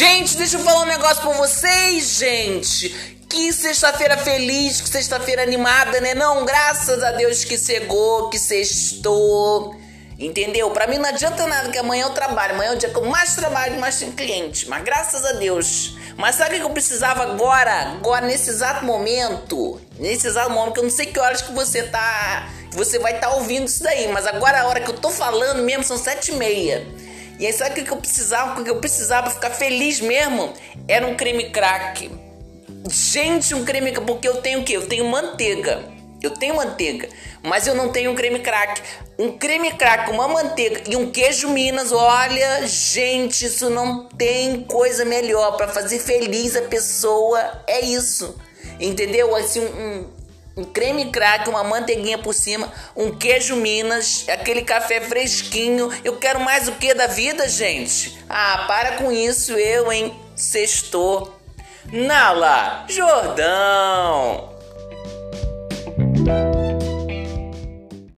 Gente, deixa eu falar um negócio pra vocês, gente. Que sexta-feira feliz, que sexta-feira animada, né? Não, graças a Deus que cegou, que sextou. Entendeu? Pra mim não adianta nada que amanhã eu trabalho. Amanhã é o dia que eu mais trabalho, mais tem cliente. Mas graças a Deus. Mas sabe o que eu precisava agora? Agora, nesse exato momento. Nesse exato momento, que eu não sei que horas que você tá. Que você vai estar tá ouvindo isso daí. Mas agora a hora que eu tô falando mesmo são sete e meia. E aí sabe o que eu precisava? O que eu precisava ficar feliz mesmo? Era um creme crack. Gente, um creme porque eu tenho o quê? Eu tenho manteiga. Eu tenho manteiga, mas eu não tenho um creme crack. Um creme crack, uma manteiga e um queijo Minas, olha, gente, isso não tem coisa melhor para fazer feliz a pessoa. É isso. Entendeu? Assim, um, um creme crack, uma manteiguinha por cima, um queijo Minas, aquele café fresquinho. Eu quero mais o que da vida, gente? Ah, para com isso, eu, hein? Sextou. Nala Jordão!